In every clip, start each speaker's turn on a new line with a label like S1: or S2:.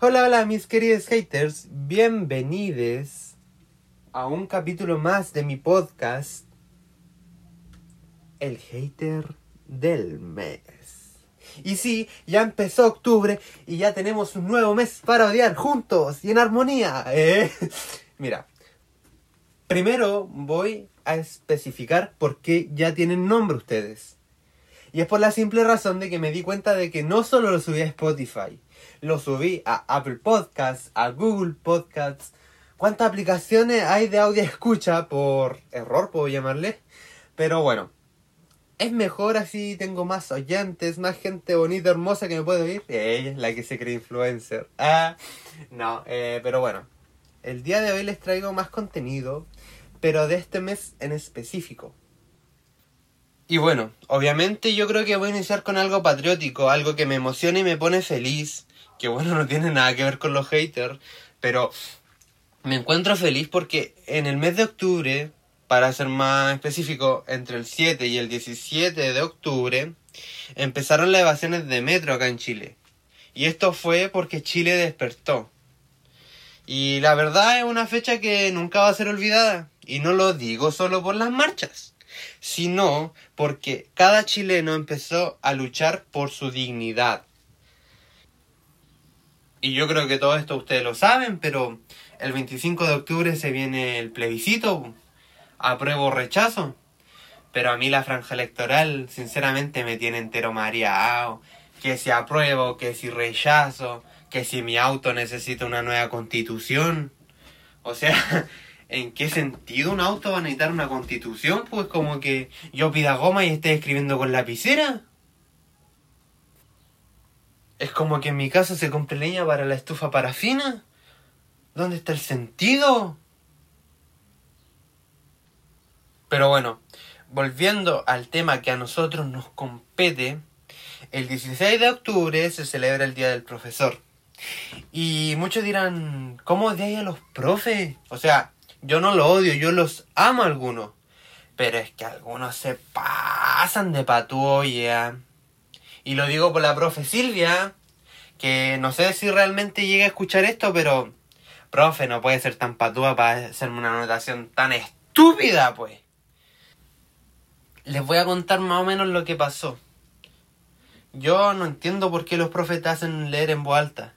S1: Hola, hola mis queridos haters, bienvenidos a un capítulo más de mi podcast, El Hater del Mes. Y sí, ya empezó octubre y ya tenemos un nuevo mes para odiar juntos y en armonía. ¿eh? Mira, primero voy a especificar por qué ya tienen nombre ustedes. Y es por la simple razón de que me di cuenta de que no solo lo subí a Spotify, lo subí a Apple Podcasts, a Google Podcasts. ¿Cuántas aplicaciones hay de audio escucha por error, puedo llamarle? Pero bueno, es mejor así, tengo más oyentes, más gente bonita, hermosa que me puede oír. Ella es la que se cree influencer. Ah, no, eh, pero bueno, el día de hoy les traigo más contenido, pero de este mes en específico. Y bueno, obviamente yo creo que voy a iniciar con algo patriótico, algo que me emociona y me pone feliz, que bueno, no tiene nada que ver con los haters, pero me encuentro feliz porque en el mes de octubre, para ser más específico, entre el 7 y el 17 de octubre, empezaron las evasiones de metro acá en Chile. Y esto fue porque Chile despertó. Y la verdad es una fecha que nunca va a ser olvidada. Y no lo digo solo por las marchas sino porque cada chileno empezó a luchar por su dignidad. Y yo creo que todo esto ustedes lo saben, pero el 25 de octubre se viene el plebiscito, apruebo o rechazo. Pero a mí la franja electoral, sinceramente, me tiene entero mareado. Que si apruebo, que si rechazo, que si mi auto necesita una nueva constitución. O sea, ¿En qué sentido un auto va a necesitar una constitución? Pues como que yo pida goma y esté escribiendo con lapicera. Es como que en mi casa se compre leña para la estufa parafina. ¿Dónde está el sentido? Pero bueno, volviendo al tema que a nosotros nos compete, el 16 de octubre se celebra el Día del Profesor. Y muchos dirán, ¿cómo odiáis a los profes? O sea, yo no lo odio, yo los amo a algunos. Pero es que algunos se pasan de patuoya. Y lo digo por la profe Silvia, que no sé si realmente llega a escuchar esto, pero... Profe, no puede ser tan patúa para hacerme una anotación tan estúpida, pues. Les voy a contar más o menos lo que pasó. Yo no entiendo por qué los profes te hacen leer en voz alta.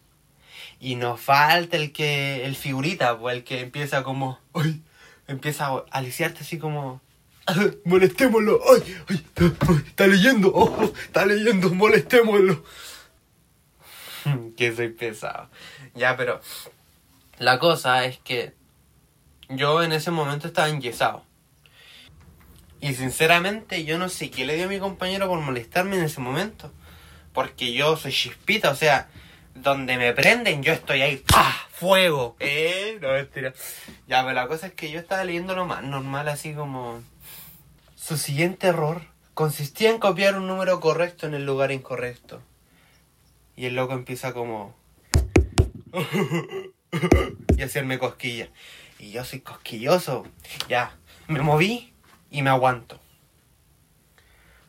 S1: Y nos falta el que, el figurita, pues el que empieza como, ay, empieza a aliciarte así como, molestémoslo, ay, ay, está, leyendo, oh, está leyendo, molestémoslo. que soy pesado. Ya, pero la cosa es que yo en ese momento estaba enyesado. Y sinceramente yo no sé qué le dio a mi compañero por molestarme en ese momento. Porque yo soy chispita, o sea, donde me prenden, yo estoy ahí, ¡pah! ¡Fuego! ¿Eh? No, mentira. Ya, pero la cosa es que yo estaba leyendo lo más normal, así como... Su siguiente error consistía en copiar un número correcto en el lugar incorrecto. Y el loco empieza como... y hacerme cosquillas. Y yo soy cosquilloso. Ya, me moví y me aguanto.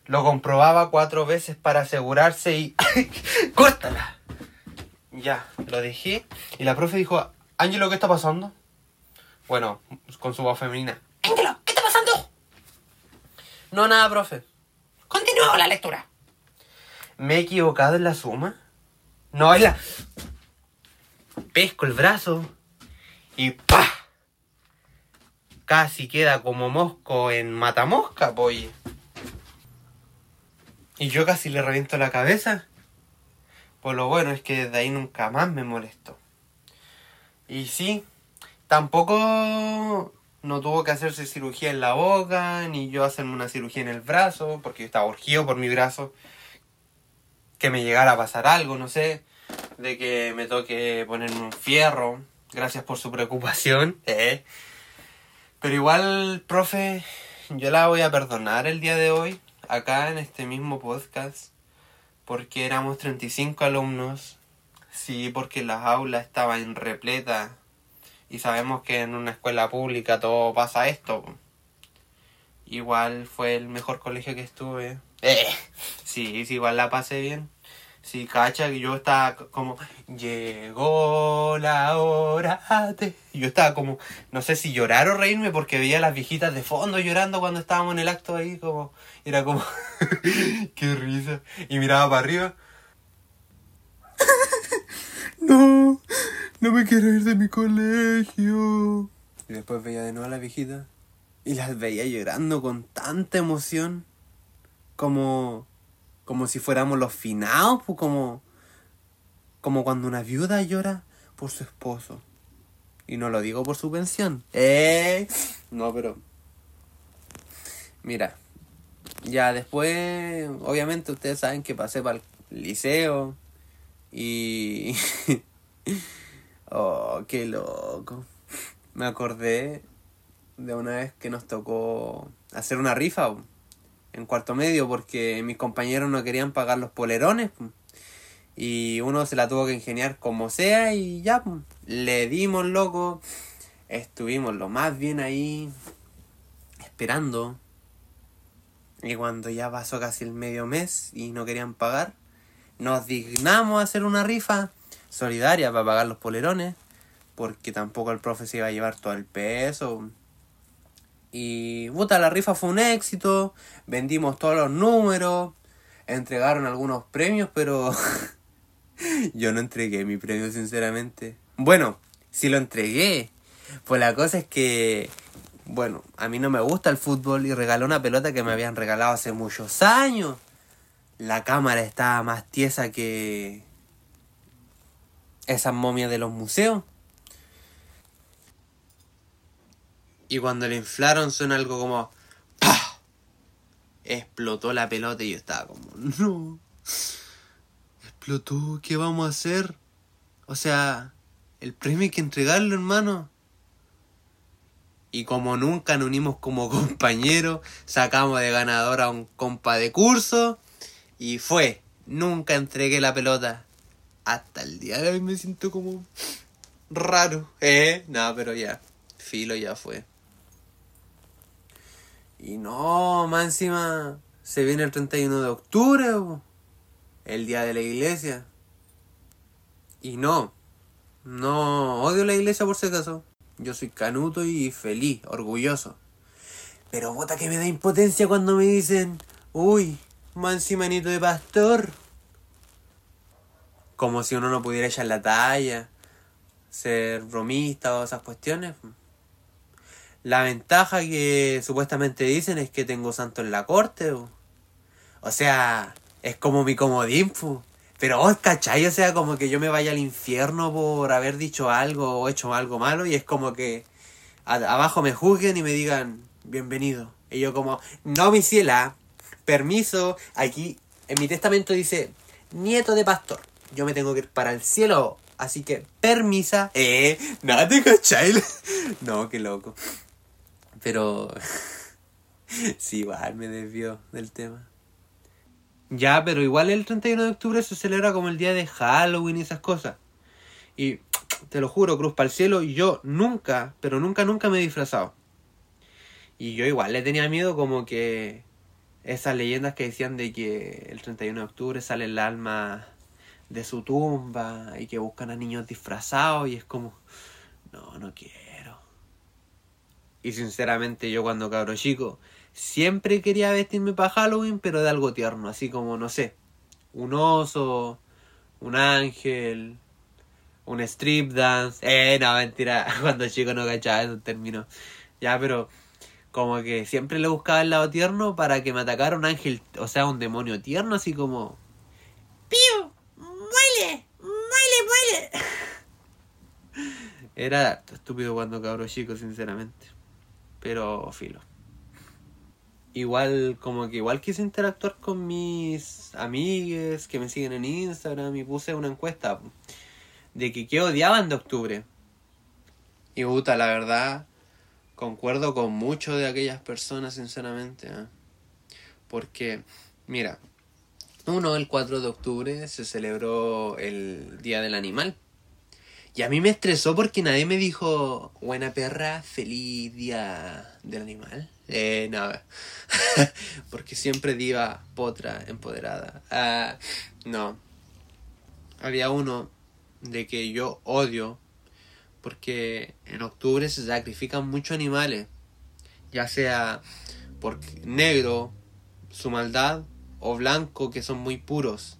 S1: Lo comprobaba cuatro veces para asegurarse y... ¡Córtala! Ya, lo dejé. Y la profe dijo, Ángelo, ¿qué está pasando? Bueno, con su voz femenina. Ángelo, ¿qué está pasando? No, nada, profe. Continúa la lectura. ¿Me he equivocado en la suma? No, es la... Pesco el brazo y ¡pa! Casi queda como mosco en matamosca, pues. Y yo casi le reviento la cabeza. Pues lo bueno es que desde ahí nunca más me molestó. Y sí, tampoco no tuvo que hacerse cirugía en la boca, ni yo hacerme una cirugía en el brazo, porque yo estaba urgido por mi brazo. Que me llegara a pasar algo, no sé. De que me toque ponerme un fierro. Gracias por su preocupación. ¿eh? Pero igual, profe, yo la voy a perdonar el día de hoy, acá en este mismo podcast porque éramos 35 alumnos, sí, porque las aulas estaban repletas y sabemos que en una escuela pública todo pasa esto. Igual fue el mejor colegio que estuve. Eh, sí, sí, igual la pasé bien. Sí, cacha, que yo estaba como, llegó la hora de... Yo estaba como, no sé si llorar o reírme porque veía a las viejitas de fondo llorando cuando estábamos en el acto ahí, como, era como, qué risa. Y miraba para arriba. no, no me quiero ir de mi colegio. Y después veía de nuevo a las viejitas y las veía llorando con tanta emoción como como si fuéramos los finados, pues como, como cuando una viuda llora por su esposo. Y no lo digo por su pensión. ¿Eh? No, pero... Mira, ya después, obviamente ustedes saben que pasé para el liceo y... oh, qué loco. Me acordé de una vez que nos tocó hacer una rifa en cuarto medio porque mis compañeros no querían pagar los polerones. Y uno se la tuvo que ingeniar como sea y ya, le dimos loco. Estuvimos lo más bien ahí, esperando. Y cuando ya pasó casi el medio mes y no querían pagar, nos dignamos a hacer una rifa solidaria para pagar los polerones. Porque tampoco el profe se iba a llevar todo el peso. Y puta, la rifa fue un éxito, vendimos todos los números, entregaron algunos premios, pero yo no entregué mi premio sinceramente. Bueno, sí lo entregué. Pues la cosa es que, bueno, a mí no me gusta el fútbol y regalé una pelota que me habían regalado hace muchos años. La cámara estaba más tiesa que esas momias de los museos. Y cuando le inflaron suena algo como... ¡Pah! Explotó la pelota y yo estaba como... No. Explotó, ¿qué vamos a hacer? O sea, el premio hay que entregarlo, hermano. Y como nunca nos unimos como compañeros, sacamos de ganador a un compa de curso. Y fue. Nunca entregué la pelota. Hasta el día de hoy me siento como raro. ¿Eh? No, pero ya. Filo ya fue. Y no, más encima se viene el 31 de octubre, el día de la iglesia. Y no, no odio la iglesia por si acaso. Yo soy canuto y feliz, orgulloso. Pero bota que me da impotencia cuando me dicen, uy, manito de pastor. Como si uno no pudiera echar la talla, ser bromista o esas cuestiones. La ventaja que supuestamente dicen es que tengo santo en la corte. O, sea, es como mi comodín. Pero vos, ¿cachai? O sea, como que yo me vaya al infierno por haber dicho algo o hecho algo malo y es como que abajo me juzguen y me digan, bienvenido. Y yo como, no, mi ciela, permiso, aquí en mi testamento dice, nieto de pastor. Yo me tengo que ir para el cielo, así que permisa. Eh, nada, te cachai. no, qué loco. Pero sí, igual me desvió del tema. Ya, pero igual el 31 de octubre se celebra como el día de Halloween y esas cosas. Y te lo juro, cruz para el cielo, yo nunca, pero nunca, nunca me he disfrazado. Y yo igual le tenía miedo como que esas leyendas que decían de que el 31 de octubre sale el alma de su tumba y que buscan a niños disfrazados y es como, no, no quiero. Y sinceramente yo cuando cabro chico siempre quería vestirme para Halloween, pero de algo tierno, así como, no sé, un oso, un ángel, un strip dance. Eh, no, mentira, cuando chico no cachaba eso término. Ya, pero como que siempre le buscaba el lado tierno para que me atacara un ángel, o sea, un demonio tierno, así como... ¡Pío! ¡Muele! ¡Muele, muele! Era estúpido cuando cabro chico, sinceramente pero filo. Igual, como que igual quise interactuar con mis amigues que me siguen en Instagram y puse una encuesta de que qué odiaban de octubre. Y puta, la verdad, concuerdo con muchos de aquellas personas, sinceramente. ¿eh? Porque, mira, uno, el 4 de octubre se celebró el Día del Animal. Y a mí me estresó porque nadie me dijo, buena perra, feliz día del animal. Eh, nada. porque siempre diva, potra, empoderada. Ah, no. había uno de que yo odio porque en octubre se sacrifican muchos animales, ya sea por negro, su maldad, o blanco, que son muy puros.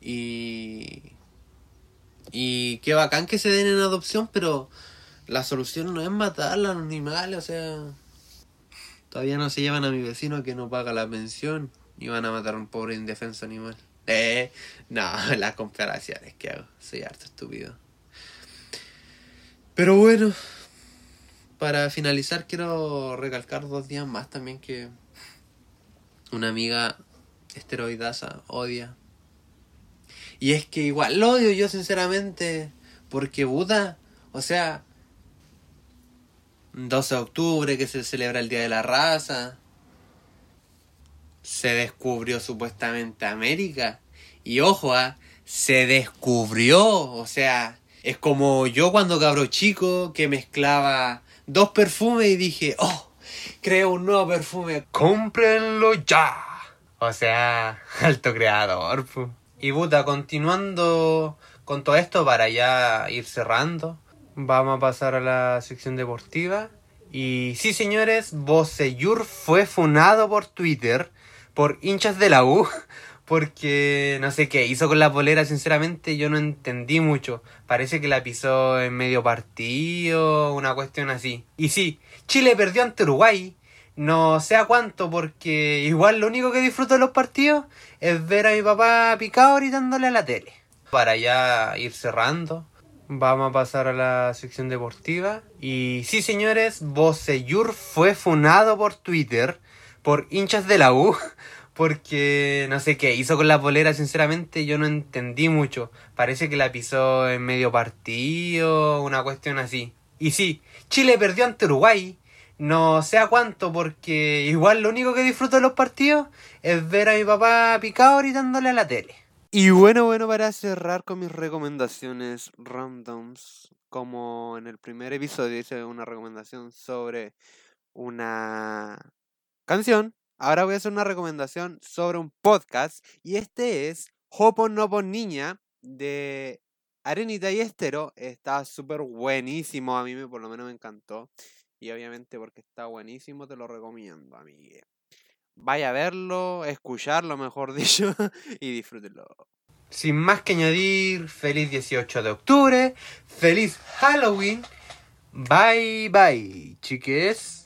S1: Y. Y qué bacán que se den en adopción, pero la solución no es matar a los animales, o sea. Todavía no se llevan a mi vecino que no paga la pensión y van a matar a un pobre indefenso animal. Eh, no, las comparaciones que hago, soy harto estúpido. Pero bueno, para finalizar quiero recalcar dos días más también que una amiga esteroidasa odia. Y es que igual lo odio yo sinceramente, porque Buda, o sea, 12 de octubre que se celebra el Día de la Raza, se descubrió supuestamente América. Y ojo, ¿ah? se descubrió, o sea, es como yo cuando cabro chico que mezclaba dos perfumes y dije, oh, creo un nuevo perfume, cómprenlo ya. O sea, alto creador. Y puta, continuando con todo esto para ya ir cerrando, vamos a pasar a la sección deportiva. Y sí, señores, Boseyur fue funado por Twitter por hinchas de la U. Porque no sé qué hizo con la polera, sinceramente yo no entendí mucho. Parece que la pisó en medio partido, una cuestión así. Y sí, Chile perdió ante Uruguay, no sé a cuánto, porque igual lo único que disfruto de los partidos es ver a mi papá picado gritándole a la tele. Para ya ir cerrando, vamos a pasar a la sección deportiva. Y sí, señores, Boseyur fue funado por Twitter por hinchas de la U. Porque no sé qué hizo con la polera, sinceramente yo no entendí mucho. Parece que la pisó en medio partido, una cuestión así. Y sí, Chile perdió ante Uruguay, no sé a cuánto, porque igual lo único que disfruto de los partidos es ver a mi papá picado gritándole a la tele. Y bueno, bueno, para cerrar con mis recomendaciones randoms, como en el primer episodio hice una recomendación sobre una canción, ahora voy a hacer una recomendación sobre un podcast y este es Hopon Niña de Arenita y Estero. Está súper buenísimo, a mí por lo menos me encantó. Y obviamente porque está buenísimo, te lo recomiendo, amigue. Vaya a verlo, escucharlo, mejor dicho, y disfrútenlo. Sin más que añadir, feliz 18 de octubre, feliz Halloween. Bye bye, chiques.